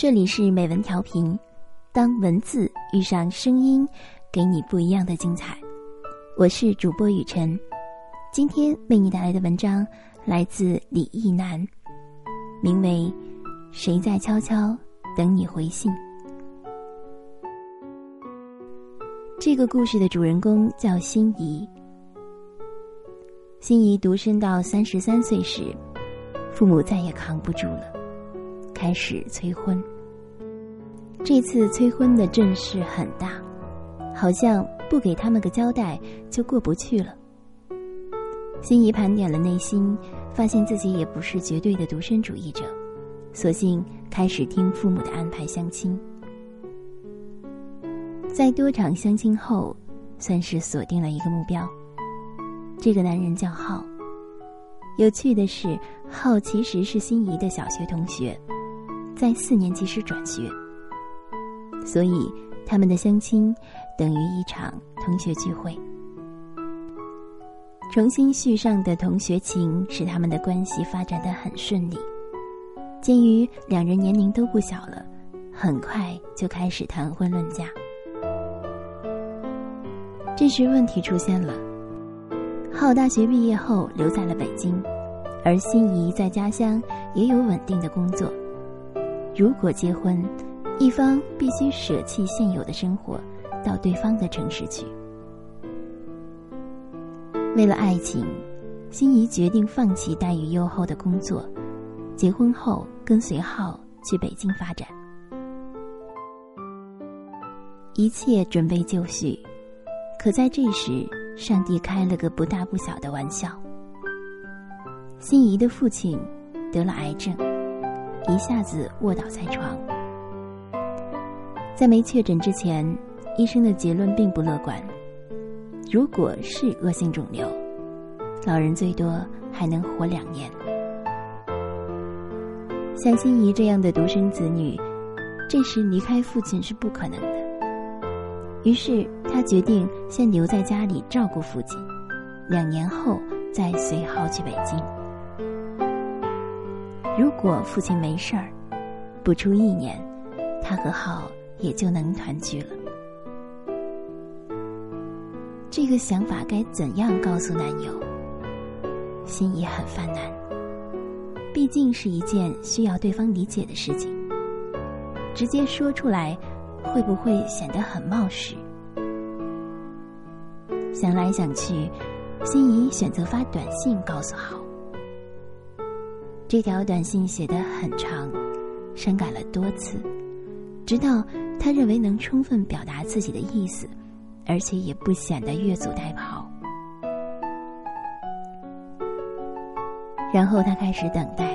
这里是美文调频，当文字遇上声音，给你不一样的精彩。我是主播雨晨，今天为你带来的文章来自李义南，名为《谁在悄悄等你回信》。这个故事的主人公叫心怡。心怡独身到三十三岁时，父母再也扛不住了。开始催婚。这次催婚的阵势很大，好像不给他们个交代就过不去了。心怡盘点了内心，发现自己也不是绝对的独身主义者，索性开始听父母的安排相亲。在多场相亲后，算是锁定了一个目标。这个男人叫浩。有趣的是，浩其实是心仪的小学同学。在四年级时转学，所以他们的相亲等于一场同学聚会。重新续上的同学情使他们的关系发展的很顺利。鉴于两人年龄都不小了，很快就开始谈婚论嫁。这时问题出现了：浩大学毕业后留在了北京，而心仪在家乡也有稳定的工作。如果结婚，一方必须舍弃现有的生活，到对方的城市去。为了爱情，心仪决定放弃待遇优厚的工作，结婚后跟随浩去北京发展。一切准备就绪，可在这时，上帝开了个不大不小的玩笑。心仪的父亲得了癌症。一下子卧倒在床，在没确诊之前，医生的结论并不乐观。如果是恶性肿瘤，老人最多还能活两年。像心怡这样的独生子女，这时离开父亲是不可能的。于是他决定先留在家里照顾父亲，两年后再随浩去北京。如果父亲没事儿，不出一年，他和浩也就能团聚了。这个想法该怎样告诉男友？心怡很犯难，毕竟是一件需要对方理解的事情。直接说出来，会不会显得很冒失？想来想去，心怡选择发短信告诉浩。这条短信写得很长，删改了多次，直到他认为能充分表达自己的意思，而且也不显得越俎代庖。然后他开始等待，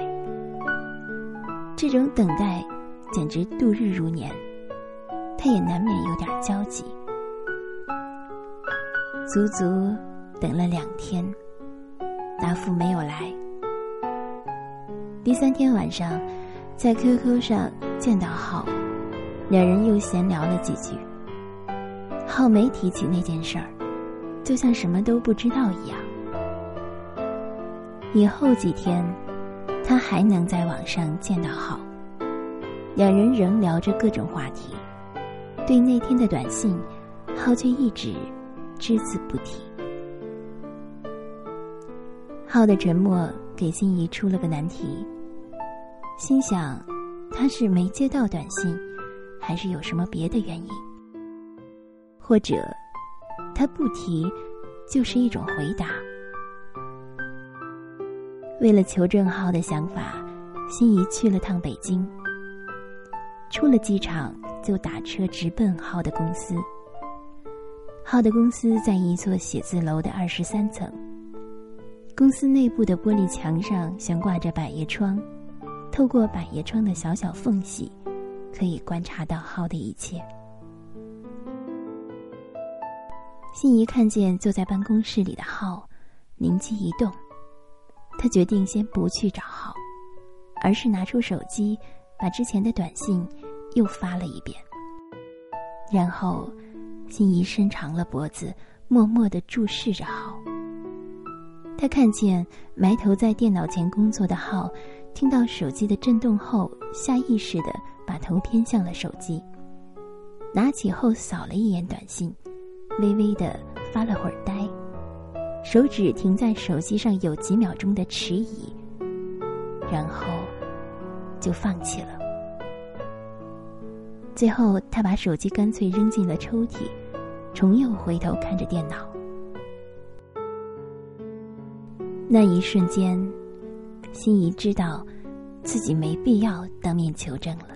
这种等待简直度日如年，他也难免有点焦急。足足等了两天，答复没有来。第三天晚上，在 QQ 上见到浩，两人又闲聊了几句。浩没提起那件事儿，就像什么都不知道一样。以后几天，他还能在网上见到浩，两人仍聊着各种话题。对那天的短信，浩却一直只字不提。浩的沉默给心仪出了个难题。心想，他是没接到短信，还是有什么别的原因？或者，他不提，就是一种回答。为了求证浩的想法，心仪去了趟北京。出了机场，就打车直奔浩的公司。浩的公司在一座写字楼的二十三层。公司内部的玻璃墙上悬挂着百叶窗。透过百叶窗的小小缝隙，可以观察到浩的一切。心仪看见坐在办公室里的浩，灵机一动，他决定先不去找浩，而是拿出手机，把之前的短信又发了一遍。然后，心仪伸长了脖子，默默的注视着浩。他看见埋头在电脑前工作的浩。听到手机的震动后，下意识的把头偏向了手机，拿起后扫了一眼短信，微微的发了会儿呆，手指停在手机上有几秒钟的迟疑，然后就放弃了。最后，他把手机干脆扔进了抽屉，重又回头看着电脑。那一瞬间，心仪知道自己没必要当面求证了。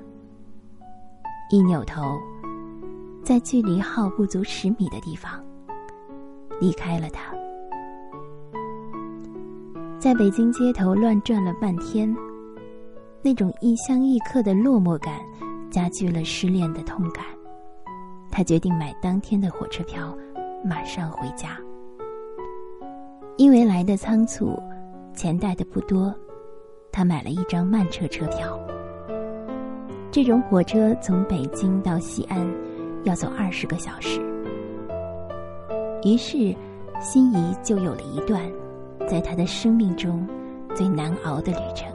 一扭头，在距离号不足十米的地方离开了他。在北京街头乱转了半天，那种一乡一客的落寞感。加剧了失恋的痛感，他决定买当天的火车票，马上回家。因为来的仓促，钱带的不多，他买了一张慢车车票。这种火车从北京到西安要走二十个小时，于是心仪就有了一段在他的生命中最难熬的旅程。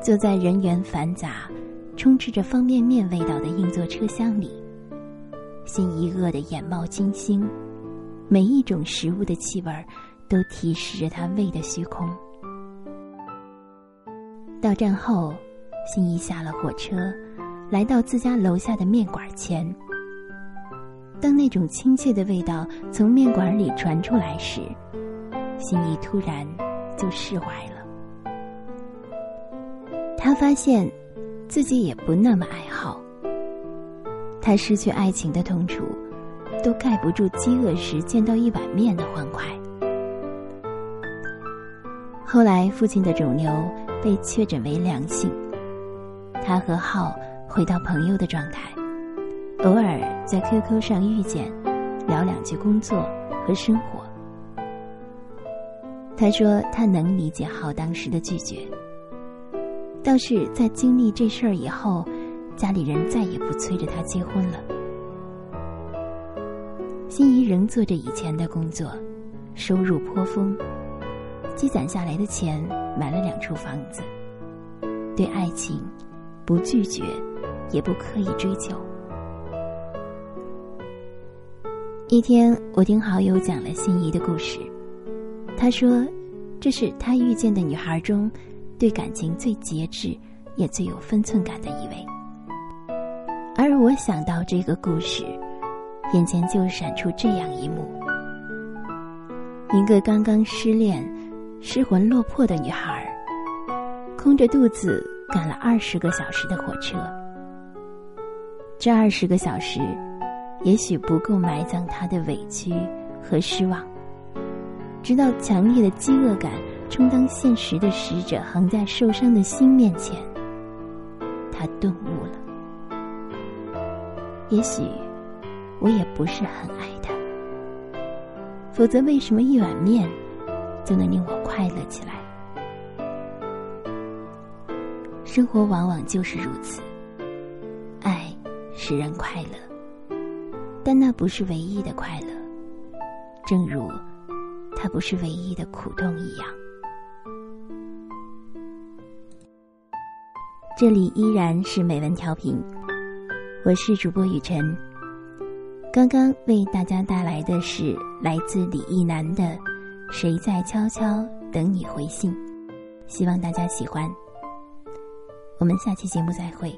坐在人员繁杂、充斥着方便面味道的硬座车厢里，心仪饿得眼冒金星，每一种食物的气味都提示着他胃的虚空。到站后，心仪下了火车，来到自家楼下的面馆前。当那种亲切的味道从面馆里传出来时，心仪突然就释怀了。他发现，自己也不那么爱好。他失去爱情的痛楚，都盖不住饥饿时见到一碗面的欢快。后来，父亲的肿瘤被确诊为良性，他和浩回到朋友的状态，偶尔在 QQ 上遇见，聊两句工作和生活。他说，他能理解浩当时的拒绝。倒是在经历这事儿以后，家里人再也不催着他结婚了。心仪仍做着以前的工作，收入颇丰，积攒下来的钱买了两处房子。对爱情，不拒绝，也不刻意追求。一天，我听好友讲了心仪的故事，他说，这是他遇见的女孩中。对感情最节制，也最有分寸感的一位。而我想到这个故事，眼前就闪出这样一幕：一个刚刚失恋、失魂落魄的女孩，空着肚子赶了二十个小时的火车。这二十个小时，也许不够埋葬她的委屈和失望，直到强烈的饥饿感。充当现实的使者，横在受伤的心面前，他顿悟了。也许我也不是很爱他，否则为什么一碗面就能令我快乐起来？生活往往就是如此，爱使人快乐，但那不是唯一的快乐，正如它不是唯一的苦痛一样。这里依然是美文调频，我是主播雨晨。刚刚为大家带来的是来自李一男的《谁在悄悄等你回信》，希望大家喜欢。我们下期节目再会。